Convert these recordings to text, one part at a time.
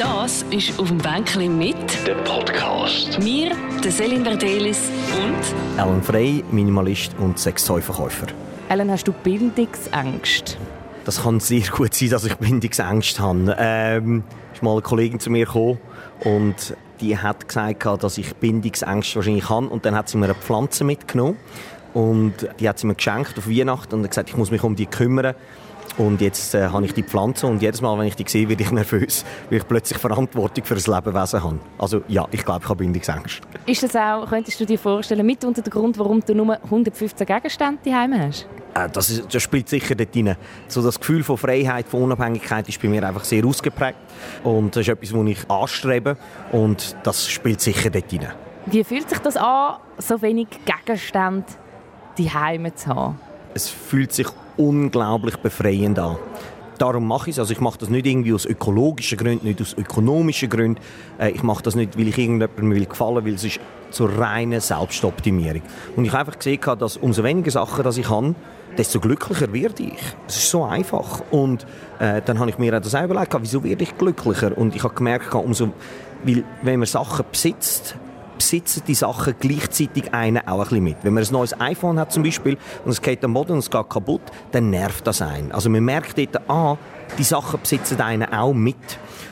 Das ist auf dem Bänkchen mit Der Podcast. mir, der Selin Verdelis und Alan Frey, Minimalist und Sextoy-Verkäufer. Ellen, hast du Bildungsängste? Das kann sehr gut sein, dass ich Bindungsängste habe. Ähm, ist mal eine Kollegin zu mir gekommen und die hat gesagt, dass ich Bindungsängste wahrscheinlich habe. Und dann hat sie mir eine Pflanze mitgenommen und die hat sie mir geschenkt auf Weihnachten und hat gesagt, ich muss mich um die kümmern. Und jetzt äh, habe ich die Pflanze und jedes Mal, wenn ich die sehe, werde ich nervös, weil ich plötzlich Verantwortung für ein Lebewesen habe. Also ja, ich glaube, ich habe Bindungsängste. Ist das auch, könntest du dir vorstellen, mit unter der Grund, warum du nur 115 Gegenstände daheim hast? Äh, Das, ist, das spielt sicher dort rein. So das Gefühl von Freiheit, von Unabhängigkeit ist bei mir einfach sehr ausgeprägt. Und das ist etwas, was ich anstrebe. Und das spielt sicher dort rein. Wie fühlt sich das an, so wenig Gegenstände daheim zu haben? Es fühlt sich unglaublich befreiend an. Darum mache ich es. Also ich mache das nicht irgendwie aus ökologischen Gründen, nicht aus ökonomischen Gründen. Äh, Ich mache das nicht, weil ich irgendjemandem will gefallen will, weil es ist zur reinen Selbstoptimierung. Und ich habe einfach gesehen, dass umso weniger Sachen dass ich habe, desto glücklicher werde ich. Es ist so einfach. Und äh, dann habe ich mir auch das überlegt, wieso werde ich glücklicher? Und ich habe gemerkt, umso, weil wenn man Sachen besitzt, besitzen die Sachen gleichzeitig einen auch ein bisschen mit. Wenn man ein neues iPhone hat zum Beispiel und es geht am Boden und es geht kaputt, dann nervt das einen. Also man merkt dort, ah, die Sachen besitzen einen auch mit.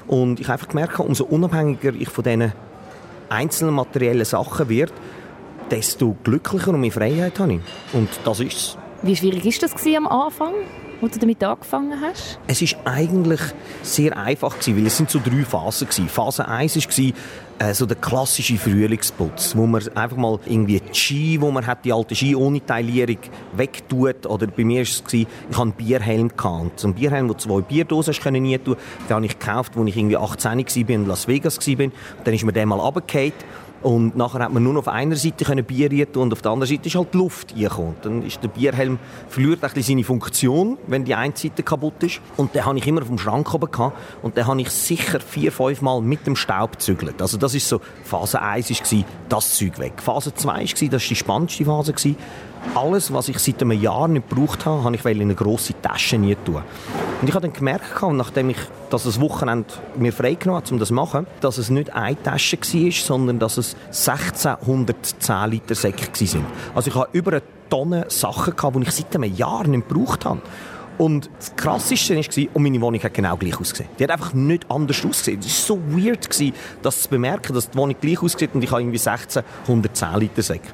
Und ich habe einfach gemerkt, umso unabhängiger ich von diesen einzelnen materiellen Sachen werde, desto glücklicher und mehr Freiheit habe ich. Und das ist es. Wie schwierig war das am Anfang, als du damit angefangen hast? Es ist eigentlich sehr einfach gewesen, weil es sind so drei Phasen gewesen. Phase 1 war so der klassische Frühlingsputz, wo man einfach mal irgendwie die Ski, wo man hat die alte Ski ohne Teilierung wegtut. Oder bei mir war es gewesen, ich hatte einen Bierhelm gehabt. So einen Bierhelm, wo zwei Bierdosen können nie tun. Den habe ich gekauft, als ich irgendwie 18 war und in Las Vegas war. Dann ist mir der mal runtergefallen. Und nachher hat man nur auf einer Seite können Bier tun und auf der anderen Seite ist halt die Luft reingekommen. Dann ist der Bierhelm verliert ein bisschen seine Funktion, wenn die eine Seite kaputt ist. Und den habe ich immer dem Schrank oben gehabt. Und den habe ich sicher vier, fünf Mal mit dem Staub gezügelt. Also das ist so, Phase 1 war das Zeug weg. Phase 2 war, das war die spannendste Phase. gewesen. Alles, was ich seit einem Jahr nicht gebraucht habe, habe ich in eine grosse Tasche nie tun. Und ich habe dann gemerkt, nachdem ich das ein Wochenende mir freigenommen habe, um das zu machen, dass es nicht eine Tasche war, sondern dass es 1610 Liter Säcke waren. Also ich habe über eine Tonne Sachen, die ich seit einem Jahr nicht gebraucht habe. Und das Krasseste war, und meine Wohnung hat genau gleich ausgesehen. Die hat einfach nicht anders ausgesehen. Es war so weird, gewesen, das zu bemerken, dass die Wohnung gleich aussieht und ich habe irgendwie 1610 Liter Säcke.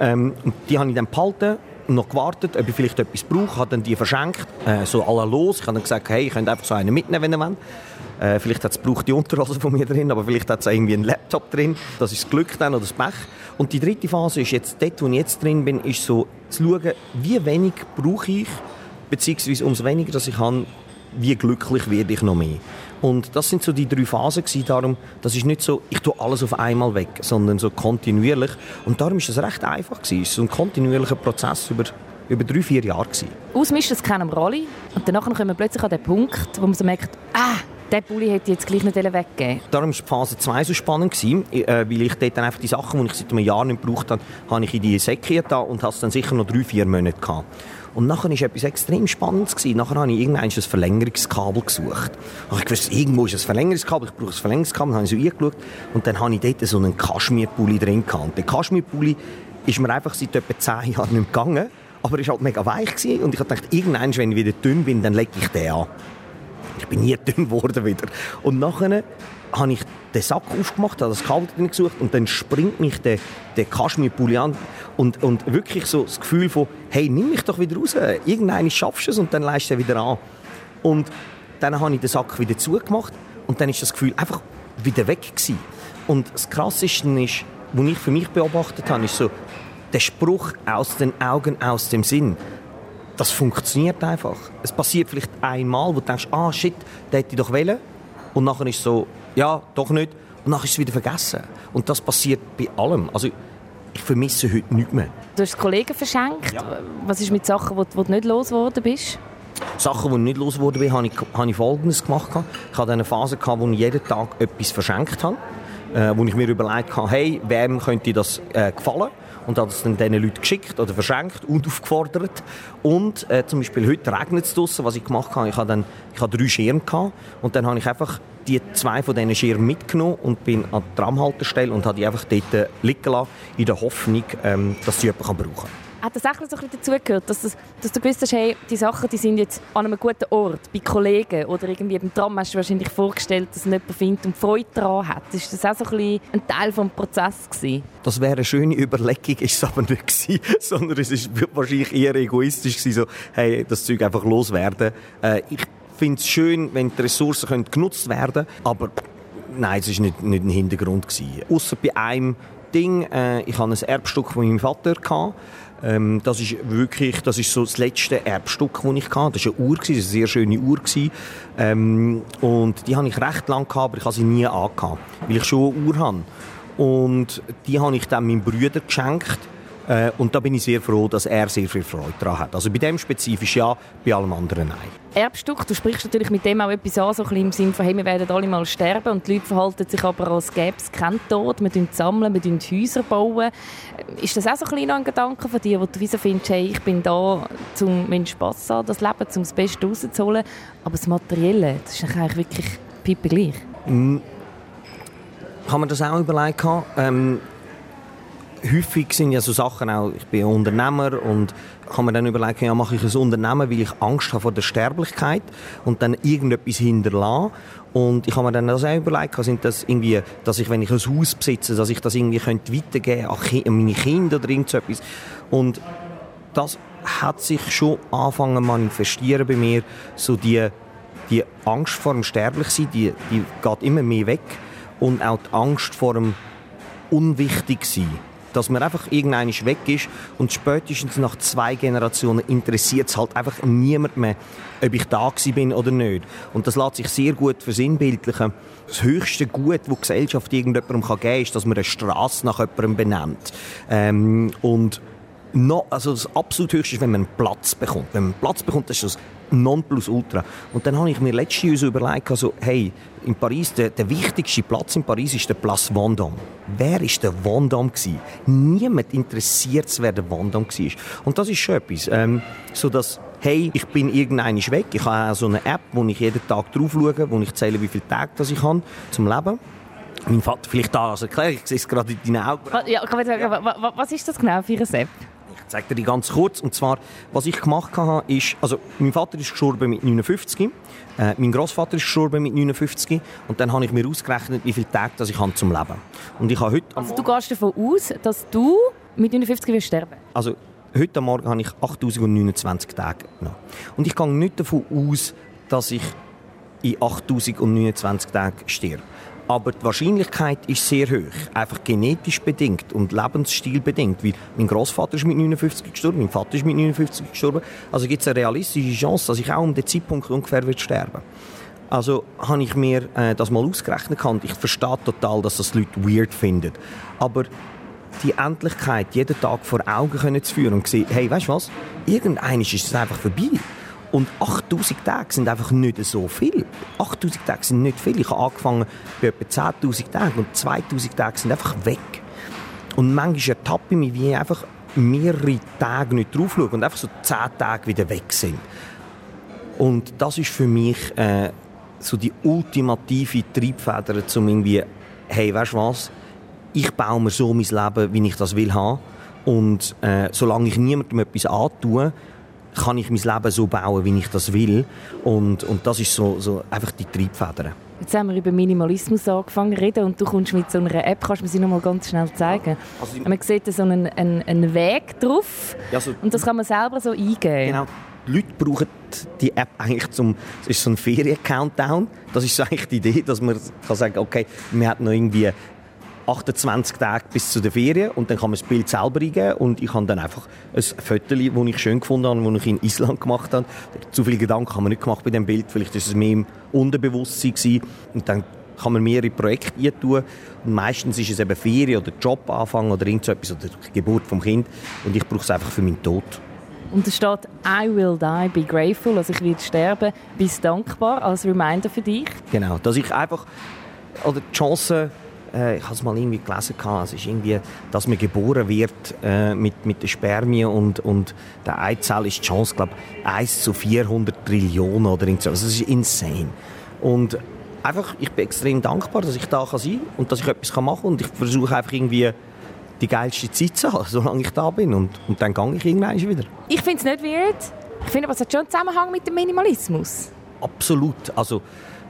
Ähm, und die habe ich dann behalten und noch gewartet, ob ich vielleicht etwas brauche, habe dann die verschenkt, äh, so la los. Ich habe dann gesagt, hey, ihr könnt einfach so einen mitnehmen, wenn ihr wollt. Äh, vielleicht hat es die Unterhose von mir drin, aber vielleicht hat es irgendwie einen Laptop drin. Das ist das Glück dann oder das Pech. Und die dritte Phase ist jetzt, dort, wo ich jetzt drin bin, ist so zu schauen, wie wenig brauche ich, beziehungsweise umso weniger, dass ich habe, wie glücklich werde ich noch mehr. Und das sind so die drei Phasen gewesen, darum, das ist nicht so, ich tue alles auf einmal weg, sondern so kontinuierlich. Und darum ist das recht einfach gewesen. Es ist so ein kontinuierlicher Prozess über, über drei, vier Jahre gewesen. Ausmischen, das kennen wir alle. Und danach kommen wir plötzlich an den Punkt, wo man so merkt, ah, der Pulli hätte ich jetzt gleich nicht weggegeben Darum war die Phase 2 so spannend, gewesen, äh, weil ich dort dann einfach die Sachen, die ich seit einem Jahr nicht gebraucht habe, habe ich in die Säcke getan und habe es dann sicher noch drei, vier Monate gehabt. Und nachher war etwas extrem Spannendes. Gewesen. Nachher habe ich irgendwann ein Verlängerungskabel gesucht. Und ich wusste, irgendwo ist ein Verlängerungskabel, ich brauche ein Verlängerungskabel. Dann habe ich so eingeschaut und dann habe ich dort so einen Kaschmirpulli drin gehabt. Und der Kaschmirpulli ist mir einfach seit etwa zehn Jahren nicht gegangen. Aber er war halt mega weich gewesen. und ich gedacht, irgendwann, wenn ich wieder dünn bin, dann lege ich den an. Ich bin nie dünn geworden wieder. Und nachher habe ich den Sack aufgemacht, habe das drin gesucht und dann springt mich der, der Kaschmirpulli an und, und wirklich so das Gefühl von, hey, nimm mich doch wieder raus, irgendeine schaffst du es und dann leist du wieder an. Und dann habe ich den Sack wieder zugemacht und dann ist das Gefühl einfach wieder weg gewesen. Und das Krasseste ist, was ich für mich beobachtet habe, ist so, der Spruch aus den Augen, aus dem Sinn das funktioniert einfach. Es passiert vielleicht einmal, wo du denkst, ah shit, der hätte ich doch wollen. Und nachher ist so, ja, doch nicht. Und nachher ist es wieder vergessen. Und das passiert bei allem. Also ich vermisse heute nichts mehr. Du hast Kollegen verschenkt. Was ist mit Sachen, die, die du nicht losgeworden bist? Sachen, die ich nicht losgeworden bin, habe ich, habe ich Folgendes gemacht. Ich hatte eine Phase, wo ich jeden Tag etwas verschenkt habe. äh, wo ich mir überlegt habe, hey, wem könnte das äh, gefallen? und habe es dann diesen Leuten geschickt oder verschenkt und aufgefordert. Und äh, zum Beispiel heute regnet es draussen, was ich gemacht habe, ich habe, dann, ich habe drei Schirme gehabt und dann habe ich einfach die zwei von diesen Schirmen mitgenommen und bin an der Tramhaltestelle und habe die einfach dort äh, liegen lassen, in der Hoffnung, ähm, dass sie jemand brauchen kann hat das auch so ein dazugehört, dass, das, dass du gewusst hast, hey, die Sachen die sind jetzt an einem guten Ort, bei Kollegen oder irgendwie beim Tram hast du wahrscheinlich vorgestellt, dass jemand findet und Freude daran hat. Ist das auch so ein, ein Teil des Prozesses gewesen? Das wäre eine schöne Überlegung, ist es aber nicht gewesen, sondern es ist wahrscheinlich eher egoistisch gewesen, so, hey, das Zeug einfach loswerden. Äh, ich finde es schön, wenn die Ressourcen können genutzt werden aber nein, es war nicht, nicht ein Hintergrund. Ausser bei einem Ding, äh, ich hatte ein Erbstück von meinem Vater. Gehabt. Ähm, das ist wirklich, das ist so das letzte Erbstück, das ich hatte. Das war eine Uhr, das war eine sehr schöne Uhr. Ähm, und die hatte ich recht lange gehabt, aber ich habe sie nie angehabt, weil ich schon eine Uhr habe. Und die habe ich dann meinem Bruder geschenkt. Äh, und da bin ich sehr froh, dass er sehr viel Freude daran hat. Also bei dem spezifisch ja, bei allem anderen nein. Erbstück, du sprichst natürlich mit dem auch etwas an, so ein bisschen im Sinne von, hey, wir werden alle mal sterben und die Leute verhalten sich aber, als gäbe es keinen Tod, wir sammeln, wir Häuser bauen. Ist das auch so ein, bisschen ein Gedanke von dir, wo du wieso findest, hey, ich bin da, um meinen Spass an das Leben, um das Beste rauszuholen, aber das Materielle, das ist eigentlich wirklich pipi gleich? Mm. Kann man das auch überlegt ähm, häufig sind ja so Sachen auch, ich bin Unternehmer und kann mir dann überlegen, ja, mache ich ein Unternehmen, weil ich Angst habe vor der Sterblichkeit und dann irgendetwas hinterlasse. Und ich habe mir dann das auch überlegt, sind das irgendwie, dass ich, wenn ich ein Haus besitze, dass ich das irgendwie könnte weitergeben an meine Kinder oder irgend so etwas. Und das hat sich schon angefangen manifestieren bei mir, so die, die Angst vor dem Sterblichsein, die, die geht immer mehr weg und auch die Angst vor dem Unwichtigsein dass man einfach irgendein weg ist und spätestens nach zwei Generationen interessiert es halt einfach niemand mehr, ob ich da bin oder nicht. Und das lässt sich sehr gut versinnbildlichen. Das höchste Gut, das die Gesellschaft irgendjemandem geben kann, ist, dass man eine Straße nach jemandem benennt. Ähm, und no, also das absolut höchste ist, wenn man einen Platz bekommt. Wenn man einen Platz bekommt, ist das Nonplusultra. Und dann habe ich mir so überlegt, also, hey, in Paris, der, der wichtigste Platz in Paris ist der Place Vendôme. Wer ist der Vendôme gewesen? Niemand interessiert es, wer der Vendôme war. Und das ist schon etwas, ähm, so dass hey, ich bin irgendein weg. Ich habe auch so eine App, wo ich jeden Tag drauf schaue, wo ich zähle, wie viele Tage das ich habe zum Leben. Mein Vater, vielleicht da als Erklärung, ich sehe es gerade in deinen Augen. Ja, was ist das genau für eine App? Ich zeige dir die ganz kurz. Und zwar, was ich gemacht habe, ist, also mein Vater ist gestorben mit 59, äh, mein Großvater ist gestorben mit 59 und dann habe ich mir ausgerechnet, wie viele Tage ich habe zum Leben. Und ich habe heute also du gehst davon aus, dass du mit 59 wirst sterben? Also heute Morgen habe ich 8029 Tage genommen. Und ich gehe nicht davon aus, dass ich in 8029 Tagen sterbe. Aber die Wahrscheinlichkeit ist sehr hoch. Einfach genetisch bedingt und lebensstilbedingt. Weil mein Großvater ist mit 59 gestorben, mein Vater ist mit 59 gestorben. Also gibt es eine realistische Chance, dass ich auch um den Zeitpunkt ungefähr wird sterben also habe ich mir äh, das mal ausgerechnet und ich verstehe total, dass das Leute weird finden. Aber die Endlichkeit jeden Tag vor Augen können zu führen und sehen, hey, weißt du was? Irgendeines ist es einfach vorbei. Und 8000 Tage sind einfach nicht so viel. 8000 Tage sind nicht viel. Ich habe angefangen bei etwa 10.000 Tagen und 2000 Tage sind einfach weg. Und manchmal ertappe ich mich, wie ich einfach mehrere Tage nicht drauf schaue und einfach so 10 Tage wieder weg sind. Und das ist für mich äh, so die ultimative Triebfeder, um irgendwie, hey, weißt du was? Ich baue mir so mein Leben, wie ich das will haben. Und äh, solange ich niemandem etwas antue, kann ich mein Leben so bauen, wie ich das will. Und, und das ist so, so einfach die Triebfeder. Jetzt haben wir über Minimalismus angefangen zu reden und du kommst mit so einer App, kannst du mir sie noch mal ganz schnell zeigen? Also Man sieht so einen, einen, einen Weg drauf also, und das kann man selber so eingeben. Genau. Die Leute brauchen die App eigentlich zum, es ist so ein Ferien-Countdown. Das ist so eigentlich die Idee, dass man kann sagen, okay, man hat noch irgendwie 28 Tage bis zu der Ferien und dann kann man das Bild selber eingeben und ich habe dann einfach ein Foto, das ich schön gefunden habe, das ich in Island gemacht habe. Zu viele Gedanken haben wir nicht gemacht bei dem Bild, vielleicht ist es mehr im Unterbewusstsein gewesen. und dann kann man mehrere Projekte eintun und meistens ist es eben Ferien oder Jobanfang oder irgendetwas oder die Geburt vom Kind und ich brauche es einfach für meinen Tod. Und es steht I will die, be grateful, also ich werde sterben, bist dankbar als Reminder für dich. Genau, dass ich einfach oder die Chance äh, ich habe es mal irgendwie gelesen, es ist irgendwie, dass man geboren wird äh, mit, mit der Spermie und, und der Eizelle ist die Chance, glaube 1 zu 400 Trillionen oder so. Also das ist insane. Und einfach, ich bin extrem dankbar, dass ich da kann sein kann und dass ich etwas machen kann und ich versuche einfach irgendwie die geilste Zeit zu haben, solange ich da bin und, und dann gehe ich irgendwann wieder. Ich finde es nicht weird. Ich finde, es hat schon einen Zusammenhang mit dem Minimalismus. Absolut. Also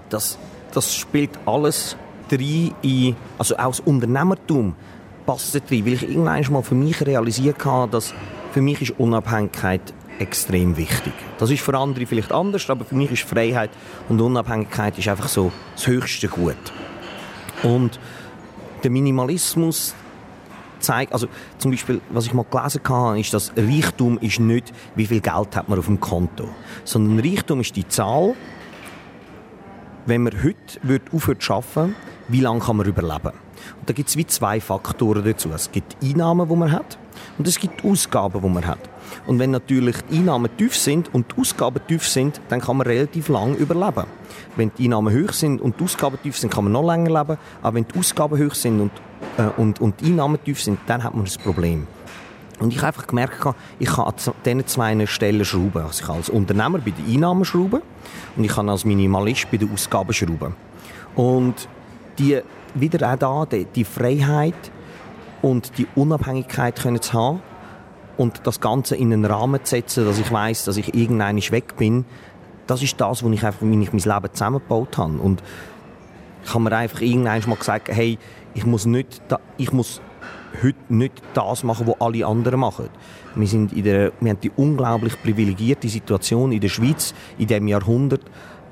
das, das spielt alles rein in, also auch das Unternehmertum passt rein, weil ich irgendwann mal für mich realisiert habe, dass für mich ist Unabhängigkeit extrem wichtig. Das ist für andere vielleicht anders, aber für mich ist Freiheit und Unabhängigkeit ist einfach so das höchste Gut. Und der Minimalismus zeigt, also zum Beispiel, was ich mal gelesen habe, ist, dass Reichtum ist nicht, wie viel Geld hat man auf dem Konto, sondern Reichtum ist die Zahl, wenn man heute aufhört zu arbeiten, wie lange kann man überleben? Und da gibt es wie zwei Faktoren dazu. Es gibt Einnahmen, die man hat, und es gibt Ausgaben, die man hat. Und wenn natürlich die Einnahmen tief sind und die Ausgaben tief sind, dann kann man relativ lang überleben. Wenn die Einnahmen hoch sind und die Ausgaben tief sind, kann man noch länger leben. Aber wenn die Ausgaben hoch sind und, äh, und, und die Einnahmen tief sind, dann hat man das Problem. Und ich habe einfach gemerkt, ich kann an diesen zwei Stellen schrauben. Also ich kann als Unternehmer bei den Einnahmen schrauben und ich kann als Minimalist bei den Ausgaben schrauben. Und die, wieder auch da, die, die Freiheit und die Unabhängigkeit können zu haben und das Ganze in einen Rahmen zu setzen, dass ich weiß, dass ich irgendwann weg bin, das ist das, was ich einfach, wie ich mein Leben zusammengebaut habe. Und ich habe mir einfach irgendwann mal gesagt, hey, ich muss nicht, ich muss heute nicht das machen, was alle anderen machen. Wir, sind in der, wir haben die unglaublich privilegierte Situation in der Schweiz in diesem Jahrhundert,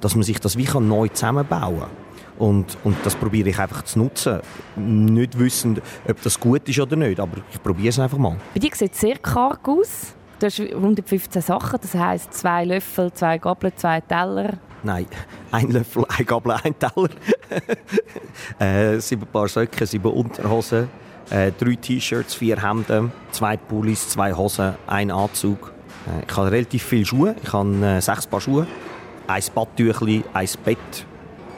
dass man sich das wie neu zusammenbauen kann. Und, und das probiere ich einfach zu nutzen. Nicht wissend, ob das gut ist oder nicht, aber ich probiere es einfach mal. Bei dir sieht es sehr karg aus. Du hast 115 Sachen, das heisst zwei Löffel, zwei Gabeln, zwei Teller. Nein, ein Löffel, ein Gabel, ein Teller. äh, sieben Paar Socken, sieben Unterhosen, äh, drei T-Shirts, vier Hemden, zwei Pullis, zwei Hosen, ein Anzug. Äh, ich habe relativ viele Schuhe. Ich habe äh, sechs Paar Schuhe, ein Badtüchli, ein Bett,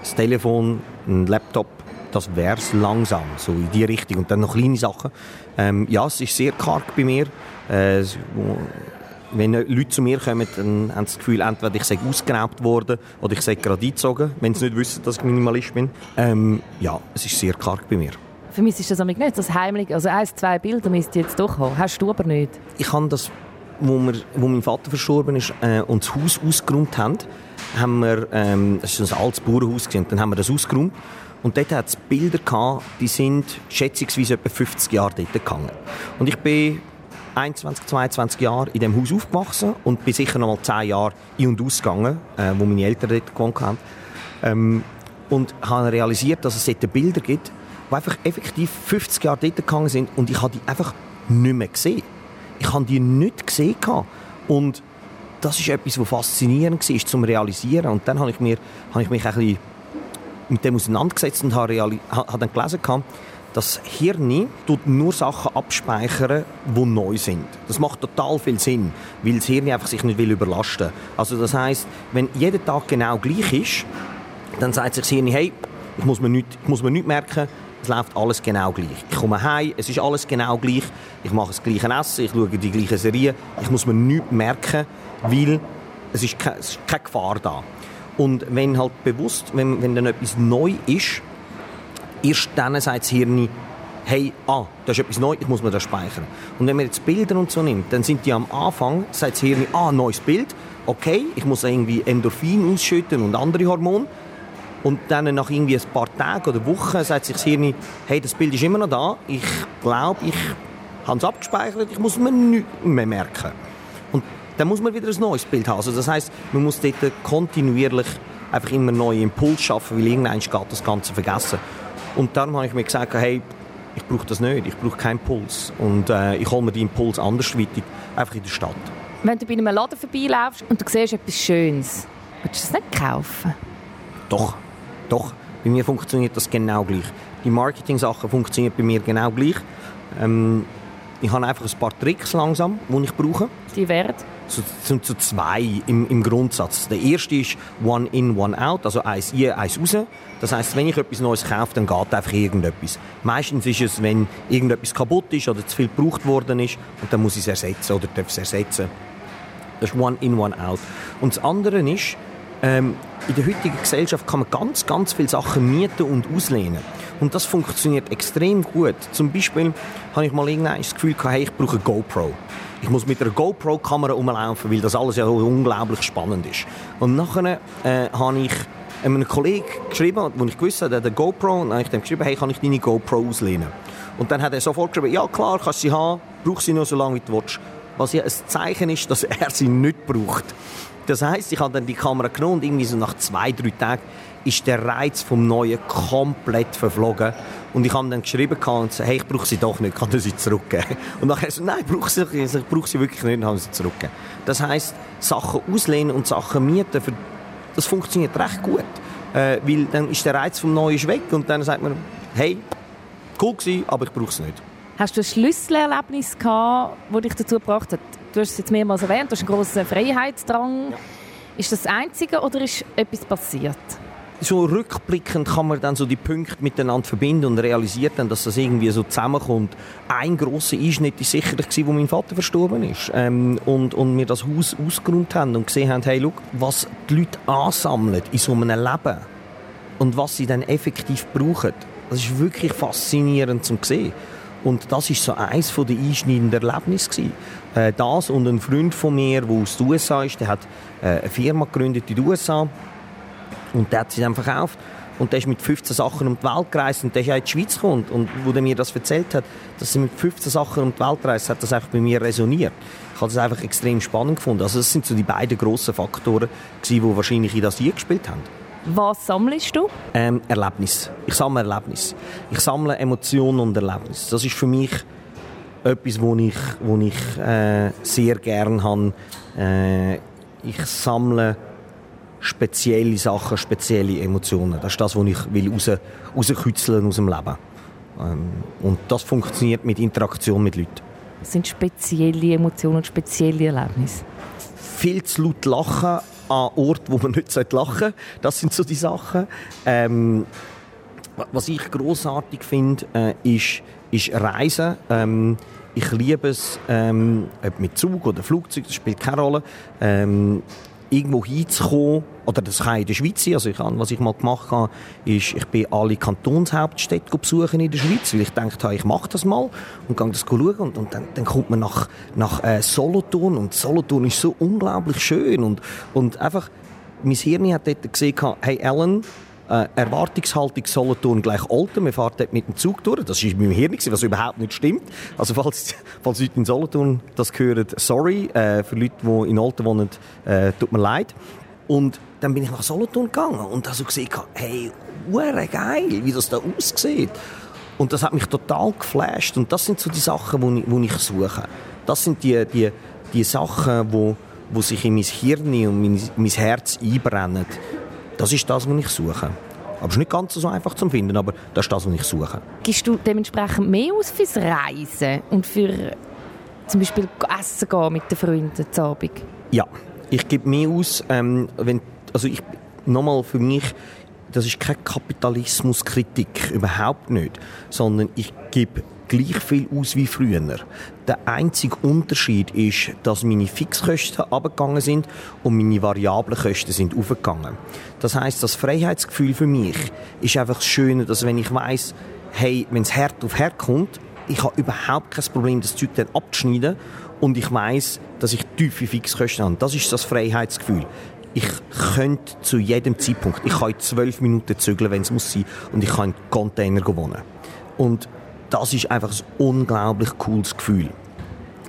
das Telefon, ein Laptop, das wäre es langsam, so in die Richtung. Und dann noch kleine Sachen. Ähm, ja, es ist sehr karg bei mir. Äh, wenn Leute zu mir kommen, dann haben sie das Gefühl, entweder ich sei ausgeraubt worden oder ich sei gerade eingezogen, wenn sie nicht wissen, dass ich Minimalist bin. Ähm, ja, es ist sehr karg bei mir. Für mich ist das nicht das heimlich. Also eins, zwei Bilder müsst ihr jetzt doch haben. Hast du aber nicht? Ich habe das, wo, wir, wo mein Vater verstorben ist äh, und das Haus ausgeräumt haben, haben wir, ähm, das ist ein altes Bauernhaus, gewesen, dann haben wir das ausgeräumt. Und dort hat es Bilder gehabt, die sind schätzungsweise etwa 50 Jahre dort gegangen. Und ich bin 21, 22 Jahre in diesem Haus aufgewachsen und bin sicher noch mal 10 Jahre in- und ausgegangen, äh, wo meine Eltern dort gewohnt haben. Ähm, und habe realisiert, dass es dort Bilder gibt, die einfach effektiv 50 Jahre dort gegangen sind und ich habe die einfach nicht mehr gesehen. Ich habe die nicht gesehen. Und das ist etwas, was faszinierend war, zum realisieren. Und dann habe ich, mir, habe ich mich ein bisschen mit dem auseinandergesetzt und habe, habe dann gelesen, dass Hirn nur Sachen abspeichern, die neu sind. Das macht total viel Sinn, weil das Hirn einfach sich nicht will überlasten will. Also das heißt, wenn jeder Tag genau gleich ist, dann sagt sich das Hirn, hey, ich muss mir nicht, ich muss mir nicht merken, es läuft alles genau gleich. Ich komme heim, es ist alles genau gleich. Ich mache das gleiche Essen, ich schaue die gleiche Serie. Ich muss mir nichts merken, weil es ist, keine, es ist keine Gefahr da. Und wenn halt bewusst, wenn, wenn dann etwas neu ist, erst dann sagt das Hirn, hey, ah, das ist etwas Neues, ich muss mir das speichern. Und wenn man jetzt Bilder und so nimmt, dann sind die am Anfang, sagt das Hirn, ah, neues Bild, okay, ich muss irgendwie Endorphin ausschütten und andere Hormone. Und dann nach irgendwie ein paar Tagen oder Wochen sagt sich das Hirn, hey, das Bild ist immer noch da, ich glaube, ich habe es abgespeichert, ich muss mir nichts mehr merken. Und dann muss man wieder ein neues Bild haben. Also das heißt, man muss dort kontinuierlich einfach immer neue Impulse schaffen, weil irgendwann geht das Ganze vergessen. Und dann habe ich mir gesagt, hey, ich brauche das nicht, ich brauche keinen Puls. Und äh, ich hole mir den Impuls andersweitig, einfach in der Stadt. Wenn du bei einem Laden vorbeilaufst und du siehst etwas Schönes, willst du das nicht kaufen? Doch. Doch, bei mir funktioniert das genau gleich. Die Marketing-Sachen funktionieren bei mir genau gleich. Ähm, ich habe einfach ein paar Tricks langsam, die ich brauche. Die wären? So, sind so zwei im, im Grundsatz. Der erste ist One in, One out, also eins ein, eins raus. Das heißt, wenn ich etwas Neues kaufe, dann geht einfach irgendetwas. Meistens ist es, wenn irgendetwas kaputt ist oder zu viel gebraucht worden ist und dann muss ich es ersetzen oder darf es ersetzen. Das ist One in, One out. Und das andere ist, ähm, in der heutigen Gesellschaft kann man ganz, ganz viele Sachen mieten und auslehnen. Und das funktioniert extrem gut. Zum Beispiel habe ich mal irgendwann das Gefühl gehabt, hey, ich brauche eine GoPro. Ich muss mit einer GoPro-Kamera rumlaufen, weil das alles ja unglaublich spannend ist. Und nachher äh, habe ich einem Kollegen geschrieben, wo ich gewusst habe, der hat eine GoPro, und dann habe ich dem geschrieben, hey, kann ich deine GoPro auslehnen? Und dann hat er sofort geschrieben, ja klar, kannst sie haben, brauch sie nur so lange, wie du willst. Was ja ein Zeichen ist, dass er sie nicht braucht. Das heisst, ich habe dann die Kamera genommen und irgendwie so nach zwei, drei Tagen ist der Reiz vom Neuen komplett verflogen. Und ich habe dann geschrieben und gesagt, hey, ich brauche sie doch nicht, kann sie zurückgeben? Und nachher so, nein, ich brauche sie, ich brauche sie wirklich nicht, und habe sie zurückgegeben. Das heisst, Sachen auslehnen und Sachen mieten, das funktioniert recht gut. Äh, weil dann ist der Reiz vom Neuen weg und dann sagt man, hey, cool gewesen, aber ich brauche es nicht. Hast du ein Schlüsselerlebnis gehabt, das dich dazu gebracht hat? Du hast es jetzt mehrmals erwähnt, du hast einen grossen Freiheitsdrang. Ja. Ist das das Einzige oder ist etwas passiert? so rückblickend kann man dann so die Punkte miteinander verbinden und realisiert dann, dass das irgendwie so zusammenkommt. Ein grosser Einschnitt war sicherlich, wo mein Vater verstorben ist ähm, und, und wir das Haus ausgeräumt haben und gesehen haben, hey, schau, was die Leute ansammeln in so einem Leben und was sie dann effektiv brauchen. Das ist wirklich faszinierend zu sehen. Und das ist so eines der einschneidenden Erlebnisse. Äh, das und ein Freund von mir, der aus den USA ist, der hat äh, eine Firma gegründet in den USA und der hat sie dann verkauft. Und der ist mit 15 Sachen um die Welt gereist und der ist auch in die Schweiz gekommen. Und wo er mir das erzählt hat, dass er mit 15 Sachen um die Welt reist, hat das einfach bei mir resoniert. Ich habe das einfach extrem spannend gefunden. Also das sind so die beiden grossen Faktoren, die wahrscheinlich in das hier gespielt haben. Was sammelst du? Ähm, Erlebnis. Ich sammle Erlebnis. Ich sammle Emotionen und Erlebnis. Das ist für mich etwas, wo ich, wo ich äh, sehr gerne habe. Äh, ich sammle spezielle Sachen, spezielle Emotionen. Das ist das, was ich will raus, rauskitzeln aus dem Leben. Ähm, und das funktioniert mit Interaktion mit Leuten. Was sind spezielle Emotionen und spezielle Erlebnisse? Viel zu laut lachen an Orten, wo man nicht lachen sollte. Das sind so die Sachen. Ähm, was ich großartig finde, äh, ist, ist Reisen. Ähm, ich liebe es, ähm, ob mit Zug oder Flugzeug, das spielt keine Rolle. Ähm, irgendwo hinzukommen, oder das kann in der Schweiz sein, also ich, was ich mal gemacht habe, ist, ich bin alle Kantonshauptstädte besuchen in der Schweiz, weil ich dachte, ich mache das mal und gehe das schauen und, und dann, dann, kommt man nach, nach äh, Solothurn und Solothurn ist so unglaublich schön und, und einfach, mein Hirn hat dort gesehen, hey Alan, äh, Erwartungshaltung Solothurn gleich Olten. Wir fahren dort mit dem Zug durch. Das war in Hirn, was überhaupt nicht stimmt. Also falls, falls Leute in Solothurn das hören, sorry. Äh, für Leute, die in Olten wohnen, äh, tut mir leid. Und dann bin ich nach Solothurn gegangen und habe so gesehen, hey, geil, wie das da aussieht. Und das hat mich total geflasht. Und das sind so die Sachen, die ich, die ich suche. Das sind die, die, die Sachen, die, die sich in mein Hirn und mein, mein Herz einbrennen. Das ist das, was ich suche. Aber es ist nicht ganz so einfach zu finden, aber das ist das, was ich suche. Gibst du dementsprechend mehr aus fürs Reisen und für zum Beispiel Essen gehen mit den Freunden zu Abend? Ja, ich gebe mehr aus, ähm, wenn, also ich, nochmal für mich, das ist keine Kapitalismuskritik, überhaupt nicht, sondern ich gebe gleich viel aus wie früher. Der einzige Unterschied ist, dass meine Fixkosten abgegangen sind und meine variablen Kosten sind aufgegangen. Das heißt, das Freiheitsgefühl für mich ist einfach das Schöne, dass wenn ich weiß, hey, wenn es hart auf hart kommt, ich habe überhaupt kein Problem, das Zeug dann abzuschneiden und ich weiß, dass ich tiefe Fixkosten habe. Das ist das Freiheitsgefühl. Ich könnte zu jedem Zeitpunkt, ich kann in zwölf Minuten zügeln, wenn es muss sein, und ich kann in Container wohnen. Und das ist einfach ein unglaublich cooles Gefühl.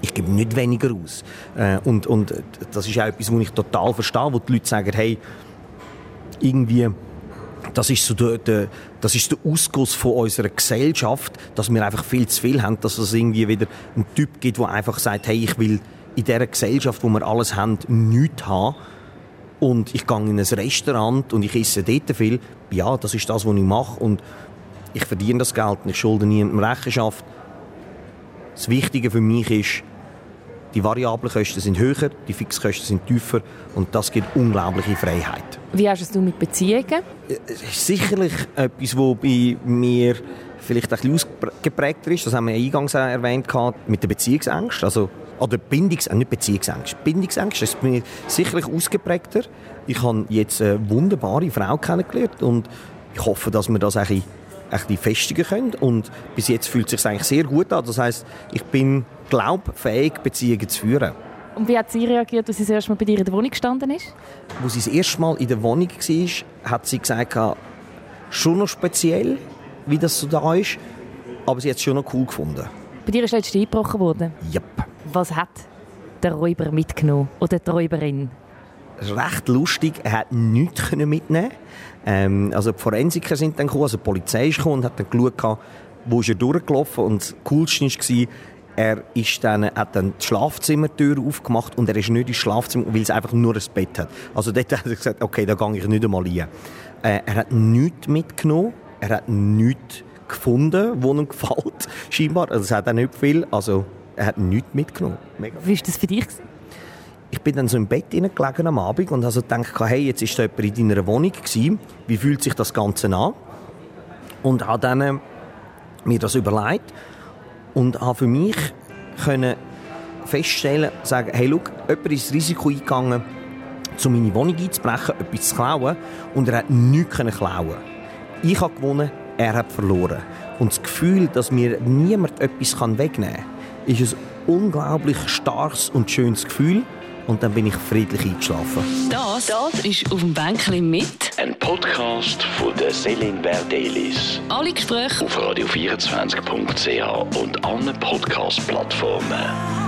Ich gebe nicht weniger aus. Äh, und, und das ist auch etwas, was ich total verstehe, wo die Leute sagen, hey, irgendwie, das ist so der, der, das ist der Ausguss von unserer Gesellschaft, dass wir einfach viel zu viel haben, dass es irgendwie wieder einen Typ gibt, der einfach sagt, hey, ich will in dieser Gesellschaft, wo wir alles haben, nichts haben. Und ich gehe in ein Restaurant und ich esse dort viel. Ja, das ist das, was ich mache. Und ich verdiene das Geld und ich schulde niemandem Rechenschaft. Das Wichtige für mich ist, die variablen Kosten sind höher, die Fixkosten sind tiefer und das gibt unglaubliche Freiheit. Wie hast du es mit Beziehungen? Es ist sicherlich etwas, was bei mir vielleicht ein bisschen ausgeprägter ist. Das haben wir eingangs erwähnt, mit der Beziehungsängst. Also, oder Bindungs äh, nicht Beziehungsängst. Bindungsängst ist mir sicherlich ausgeprägter. Ich habe jetzt eine wunderbare Frau kennengelernt und ich hoffe, dass wir das ein bisschen, ein bisschen festigen können. Und bis jetzt fühlt es sich eigentlich sehr gut an. Das heißt, ich bin glaubfähig, Beziehungen zu führen. Und wie hat sie reagiert, als sie das erste Mal bei dir in der Wohnung gestanden ist? Als sie das erste Mal in der Wohnung war, hat sie gesagt, schon noch speziell, wie das so da ist, aber sie hat es schon noch cool gefunden. Bei dir ist letztens eingebrochen worden? Yep. Was hat der Räuber mitgenommen oder die Räuberin? Recht lustig, er hat nichts mitnehmen ähm, Also die Forensiker sind dann gekommen, also die Polizei ist gekommen und hat dann geschaut, wo ist er durchgelaufen und das Coolste war, er ist dann, hat dann die Schlafzimmertür aufgemacht und er ist nicht ins Schlafzimmer, weil es einfach nur ein Bett hat. Also dort hat er gesagt, okay, da gehe ich nicht einmal rein. Äh, er hat nichts mitgenommen, er hat nichts gefunden, wo ihm gefällt, scheinbar. Also es hat auch nicht viel, also er hat nichts mitgenommen. Mega. Wie war das für dich? Ich bin dann so im Bett gelegen am Abend und also gedacht, hey, jetzt ist da jemand in deiner Wohnung gewesen. Wie fühlt sich das Ganze an? Und habe dann äh, mir das überlegt und habe für mich können feststellen, sagen, hey, schau, jemand ist das Risiko eingegangen, um meine Wohnung einzubrechen, etwas zu klauen und er hat nichts klauen Ich habe gewonnen, er hat verloren. Und das Gefühl, dass mir niemand etwas wegnehmen kann, ist ein unglaublich starkes und schönes Gefühl. Und dann bin ich friedlich eingeschlafen. Das, das ist auf dem Bänkchen mit. Ein Podcast von der Selin Verdelis. Alle Gespräche auf radio24.ch und allen Podcast-Plattformen.